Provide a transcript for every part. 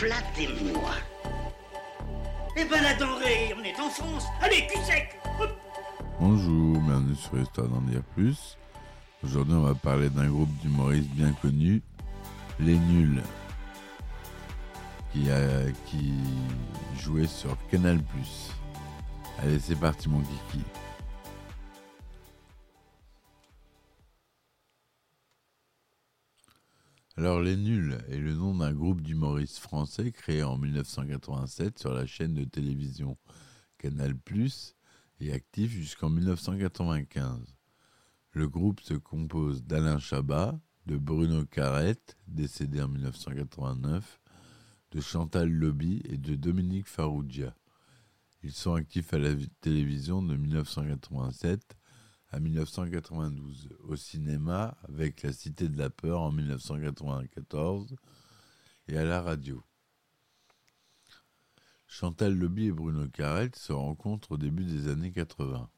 Flattez-moi. Eh ben la denrée, on est en France. Allez, cul sec. Bonjour, bienvenue sur Histoire d'en dire plus. Aujourd'hui, on va parler d'un groupe d'humoristes bien connu, Les Nuls, qui, a, qui jouait sur Canal+. Allez, c'est parti mon kiki. Alors, Les Nuls est le nom d'un groupe d'humoristes français créé en 1987 sur la chaîne de télévision Canal+, et actif jusqu'en 1995. Le groupe se compose d'Alain Chabat, de Bruno Carrette, décédé en 1989, de Chantal Lobby et de Dominique Farrugia. Ils sont actifs à la télévision de 1987 à 1992, au cinéma avec La Cité de la Peur en 1994 et à la radio. Chantal Lobby et Bruno Carrette se rencontrent au début des années 80.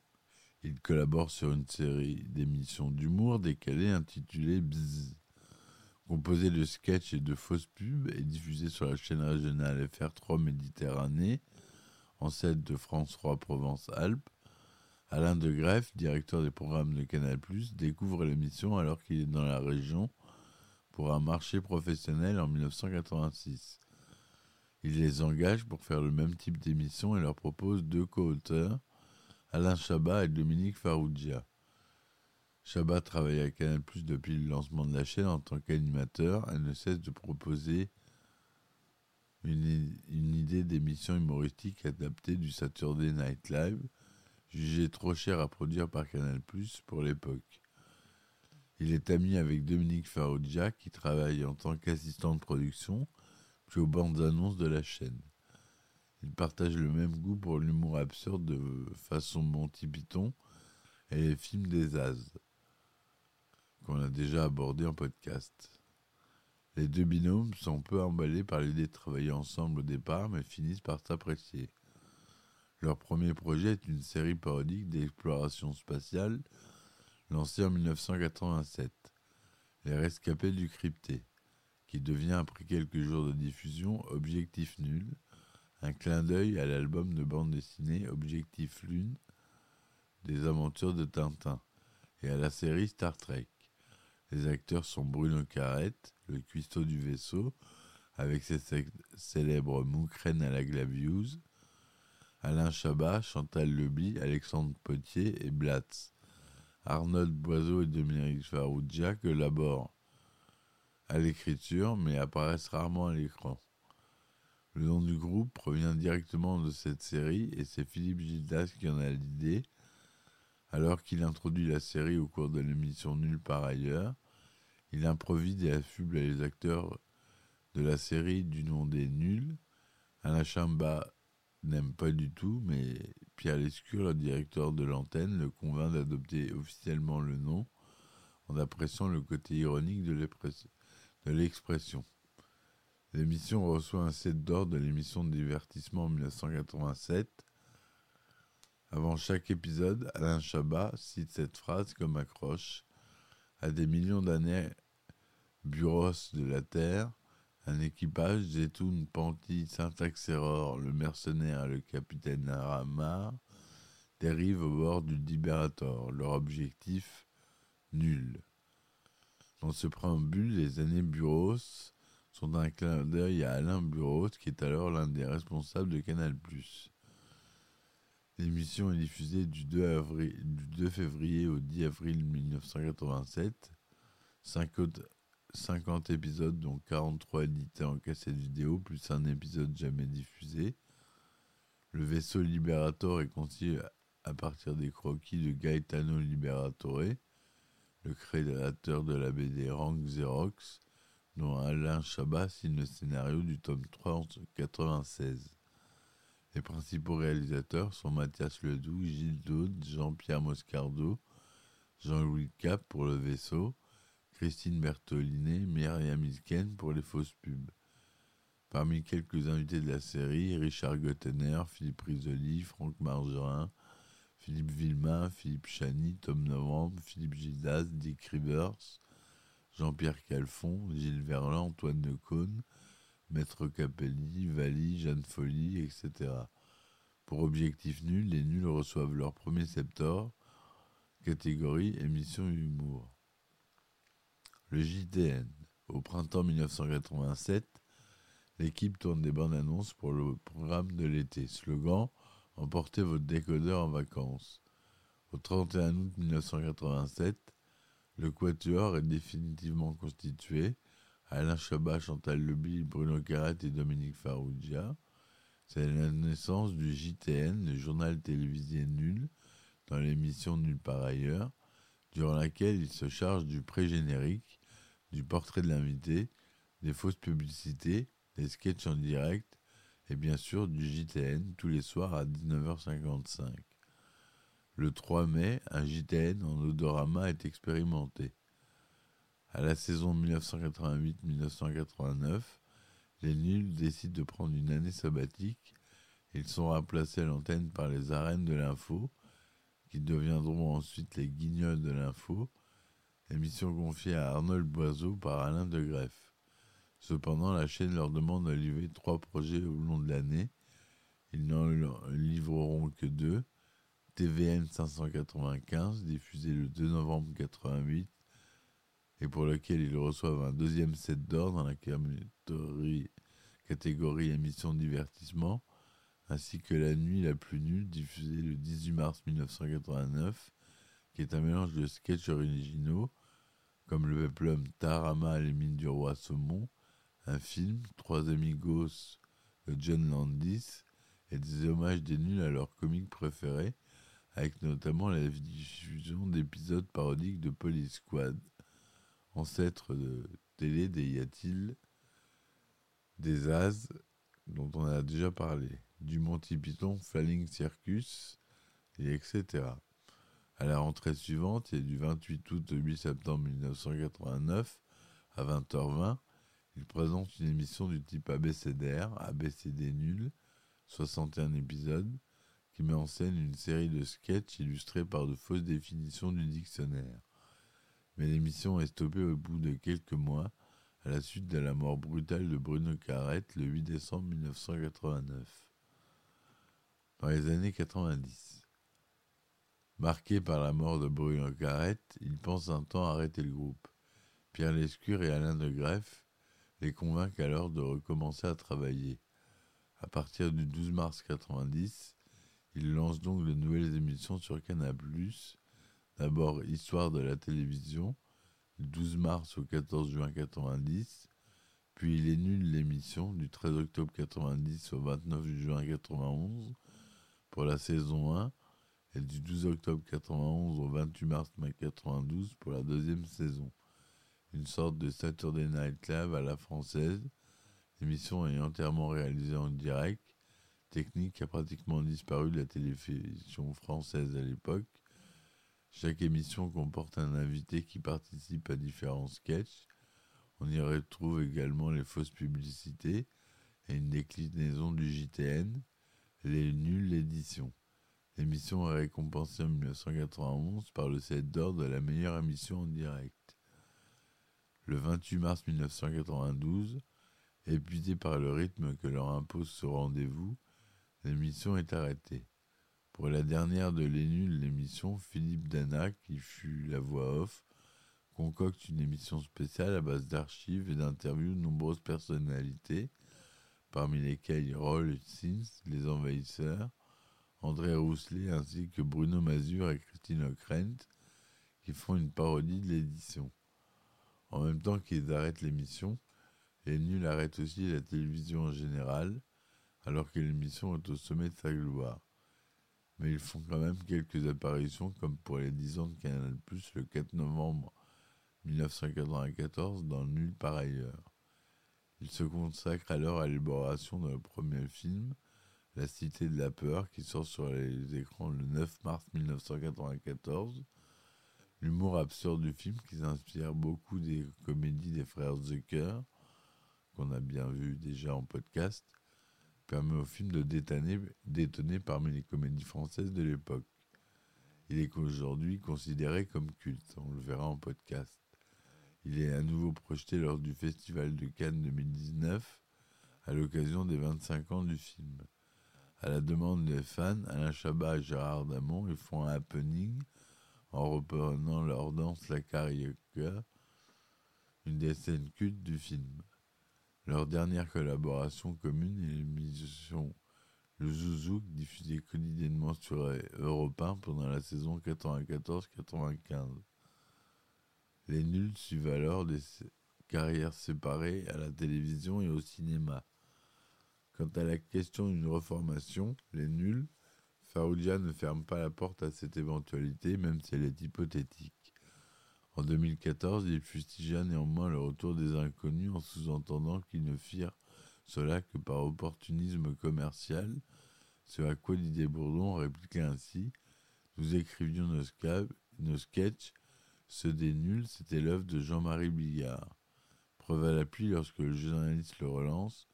Ils collaborent sur une série d'émissions d'humour décalées intitulée Bzzz, composée de sketchs et de fausses pubs et diffusée sur la chaîne régionale FR3 Méditerranée, en ancêtre de France 3 Provence-Alpes. Alain de Greff, directeur des programmes de Canal+, découvre l'émission alors qu'il est dans la région pour un marché professionnel en 1986. Il les engage pour faire le même type d'émission et leur propose deux co-auteurs, Alain Chabat et Dominique Farrugia. Chabat travaille à Canal depuis le lancement de la chaîne en tant qu'animateur. Elle ne cesse de proposer une idée d'émission humoristique adaptée du Saturday Night Live, jugée trop chère à produire par Canal Plus pour l'époque. Il est ami avec Dominique Farrugia qui travaille en tant qu'assistant de production puis aux bandes annonces de la chaîne. Ils partagent le même goût pour l'humour absurde de façon Monty Python et les films des As, qu'on a déjà abordé en podcast. Les deux binômes sont peu emballés par l'idée de travailler ensemble au départ, mais finissent par s'apprécier. Leur premier projet est une série parodique d'exploration spatiale lancée en 1987, Les Rescapés du Crypté qui devient après quelques jours de diffusion Objectif Nul, un clin d'œil à l'album de bande dessinée Objectif Lune des aventures de Tintin et à la série Star Trek. Les acteurs sont Bruno Carrette, le cuistot du vaisseau, avec ses célèbres moucrènes à la Glavius, Alain Chabat, Chantal Leby, Alexandre Potier et Blatz. Arnold Boiseau et Dominique Farrugia collaborent à l'écriture, mais apparaissent rarement à l'écran. Le nom du groupe provient directement de cette série et c'est Philippe Gildas qui en a l'idée, alors qu'il introduit la série au cours de l'émission Nulle par ailleurs. Il improvise et affuble les acteurs de la série du nom des Nuls. Alain Chamba n'aime pas du tout, mais Pierre Lescure, le directeur de l'antenne, le convainc d'adopter officiellement le nom en appréciant le côté ironique de l'expression. L'émission reçoit un set d'or de l'émission de divertissement en 1987. Avant chaque épisode, Alain Chabat cite cette phrase comme accroche à des millions d'années buros de la Terre, un équipage, Zetoun, Panty, Syntax-Error, le mercenaire et le capitaine Aramar dérivent au bord du Liberator. Leur objectif, nul. Dans ce préambule, les années Buros sont un clin d'œil à Alain Buros, qui est alors l'un des responsables de Canal+. L'émission est diffusée du 2, avril, du 2 février au 10 avril 1987. 50 épisodes, dont 43 édités en cassette vidéo, plus un épisode jamais diffusé. Le vaisseau Liberator est conçu à partir des croquis de Gaetano Liberatore, le créateur de la BD Rank Xerox, dont Alain Chabat signe le scénario du tome 3 en 1996. Les principaux réalisateurs sont Mathias Ledoux, Gilles Daude, Jean-Pierre Moscardo, Jean-Louis Cap pour le vaisseau, Christine Bertolinet, Myriam Isken pour les fausses pubs. Parmi quelques invités de la série, Richard Gottener, Philippe Risoli, Franck Margerin, Philippe Villemain, Philippe Chani, Tom Novembre, Philippe Gildas, Dick Rivers, Jean-Pierre Calfon, Gilles Verland, Antoine Decaune, Maître Capelli, Valli, Jeanne Folly, etc. Pour objectif nul, les nuls reçoivent leur premier septor, catégorie émission humour. Le JTN. Au printemps 1987, l'équipe tourne des bandes annonces pour le programme de l'été. Slogan Emportez votre décodeur en vacances. Au 31 août 1987, le Quatuor est définitivement constitué. Alain Chabat, Chantal Leby, Bruno Carrette et Dominique Farrugia. C'est la naissance du JTN, le journal télévisé nul, dans l'émission Nul par ailleurs, durant laquelle il se charge du pré-générique, du portrait de l'invité, des fausses publicités, des sketchs en direct et bien sûr du JTN tous les soirs à 19h55. Le 3 mai, un JTN en odorama est expérimenté. À la saison 1988-1989, les nuls décident de prendre une année sabbatique. Ils sont remplacés à l'antenne par les arènes de l'info, qui deviendront ensuite les guignols de l'info, émission confiée à Arnold Boiseau par Alain de Greff. Cependant, la chaîne leur demande de livrer trois projets au long de l'année. Ils n'en livreront que deux. TVN 595, diffusé le 2 novembre 88, et pour lequel ils reçoivent un deuxième set d'or dans la catégorie, catégorie émission divertissement, ainsi que La Nuit la plus nulle, diffusée le 18 mars 1989, qui est un mélange de sketchs originaux, comme le peplum Tarama les mines du roi Saumon, un film, Trois Amigos de John Landis, et des hommages des nuls à leurs comiques préférés, avec notamment la diffusion d'épisodes parodiques de Police Squad, ancêtre de télé des Y des As, dont on a déjà parlé, du Monty Python, Falling Circus, et etc. À la rentrée suivante, et du 28 août au 8 septembre 1989, à 20h20, il présente une émission du type ABCDR, ABCD nul, 61 épisodes, qui met en scène une série de sketchs illustrés par de fausses définitions du dictionnaire. Mais l'émission est stoppée au bout de quelques mois, à la suite de la mort brutale de Bruno Carrette le 8 décembre 1989. Dans les années 90. Marqué par la mort de Bruno Carrette, il pense un temps arrêter le groupe. Pierre Lescure et Alain de Greff les convainquent alors de recommencer à travailler. À partir du 12 mars 90, il lance donc de nouvelles émissions sur Canal+. D'abord Histoire de la télévision, du 12 mars au 14 juin 90, puis Il est nul l'émission du 13 octobre 90 au 29 juin 91 pour la saison 1 et du 12 octobre 91 au 28 mars 92 pour la deuxième saison une sorte de Saturday Night Live à la française. L'émission est entièrement réalisée en direct, technique a pratiquement disparu de la télévision française à l'époque. Chaque émission comporte un invité qui participe à différents sketchs. On y retrouve également les fausses publicités et une déclinaison du JTN, les nuls éditions. L'émission est récompensée en 1991 par le set d'or de la meilleure émission en direct le 28 mars 1992, épuisé par le rythme que leur impose ce rendez-vous, l'émission est arrêtée. Pour la dernière de l'énule l'émission, Philippe Dana, qui fut la voix off, concocte une émission spéciale à base d'archives et d'interviews de nombreuses personnalités, parmi lesquelles Roll Sins, Les Envahisseurs, André Rousselet ainsi que Bruno Mazur et Christine Ockrent, qui font une parodie de l'édition. En même temps qu'ils arrêtent l'émission, les nuls arrêtent aussi la télévision en général, alors que l'émission est au sommet de sa gloire. Mais ils font quand même quelques apparitions, comme pour les 10 ans de Canal+, le 4 novembre 1994 dans Nul par ailleurs. Il se consacre alors à l'élaboration de premier film, La Cité de la Peur, qui sort sur les écrans le 9 mars 1994. L'humour absurde du film, qui s'inspire beaucoup des comédies des frères Zucker, qu'on a bien vu déjà en podcast, permet au film de détonner, détonner parmi les comédies françaises de l'époque. Il est aujourd'hui considéré comme culte, on le verra en podcast. Il est à nouveau projeté lors du Festival de Cannes 2019 à l'occasion des 25 ans du film. À la demande des fans, Alain Chabat et Gérard Damon ils font un happening en reprenant leur danse La Carioca, une des scènes cultes du film. Leur dernière collaboration commune est l'émission Le Zouzouk, diffusée quotidiennement sur Europe 1 pendant la saison 94-95. Les nuls suivent alors des carrières séparées à la télévision et au cinéma. Quant à la question d'une reformation, les nuls, Faroudia ne ferme pas la porte à cette éventualité, même si elle est hypothétique. En 2014, il fustigeait néanmoins le retour des inconnus en sous-entendant qu'ils ne firent cela que par opportunisme commercial, ce à quoi Didier Bourdon répliquait ainsi Nous écrivions nos, nos sketchs, ceux des nuls, c'était l'œuvre de Jean-Marie Bigard. Preuve à l'appui, lorsque le journaliste le relance,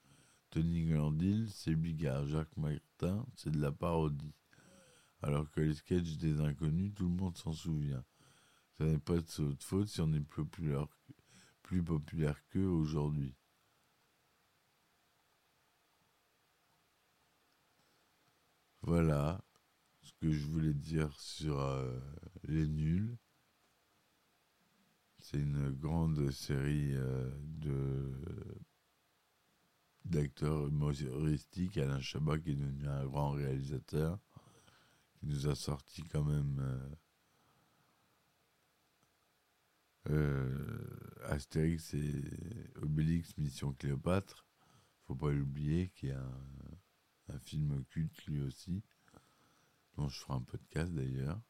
Tony Glandil, c'est Bigard, Jacques Martin, c'est de la parodie. Alors que les sketchs des inconnus, tout le monde s'en souvient. Ça n'est pas de votre faute si on est plus populaire, plus populaire qu'eux aujourd'hui. Voilà ce que je voulais dire sur euh, les nuls. C'est une grande série euh, de d'acteurs humoristiques. Alain Chabat qui est devenu un grand réalisateur, qui nous a sorti quand même euh, euh, Astérix et Obélix Mission Cléopâtre. Faut pas l'oublier, qui est un, un film culte lui aussi, dont je ferai un podcast d'ailleurs.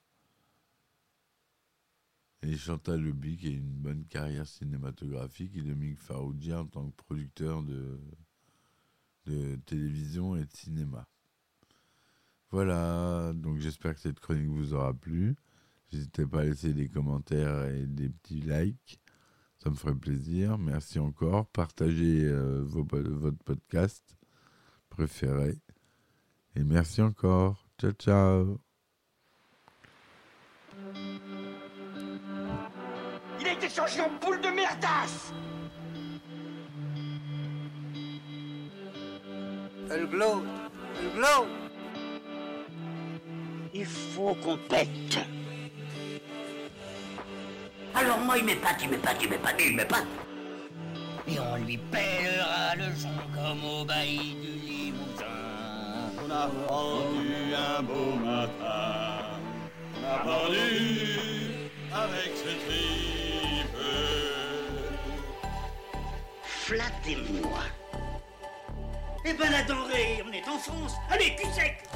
Et Chantal Leby qui a une bonne carrière cinématographique et Dominique Faroudia en tant que producteur de, de télévision et de cinéma. Voilà, donc j'espère que cette chronique vous aura plu. N'hésitez pas à laisser des commentaires et des petits likes. Ça me ferait plaisir. Merci encore. Partagez euh, vos, votre podcast préféré. Et merci encore. Ciao, ciao. Il a été changé en boule de merdasse Elle glow, elle glow. Il faut qu'on pète. Alors moi il m'épate, il m'épate, il m'épate, il m'épate. Et on lui pèlera le son comme au bailli du Limousin. On a rendu un beau matin. On a pendu avec ce tripe. Flattez-moi. Eh ben la denrée, on est en France. Allez, cul sec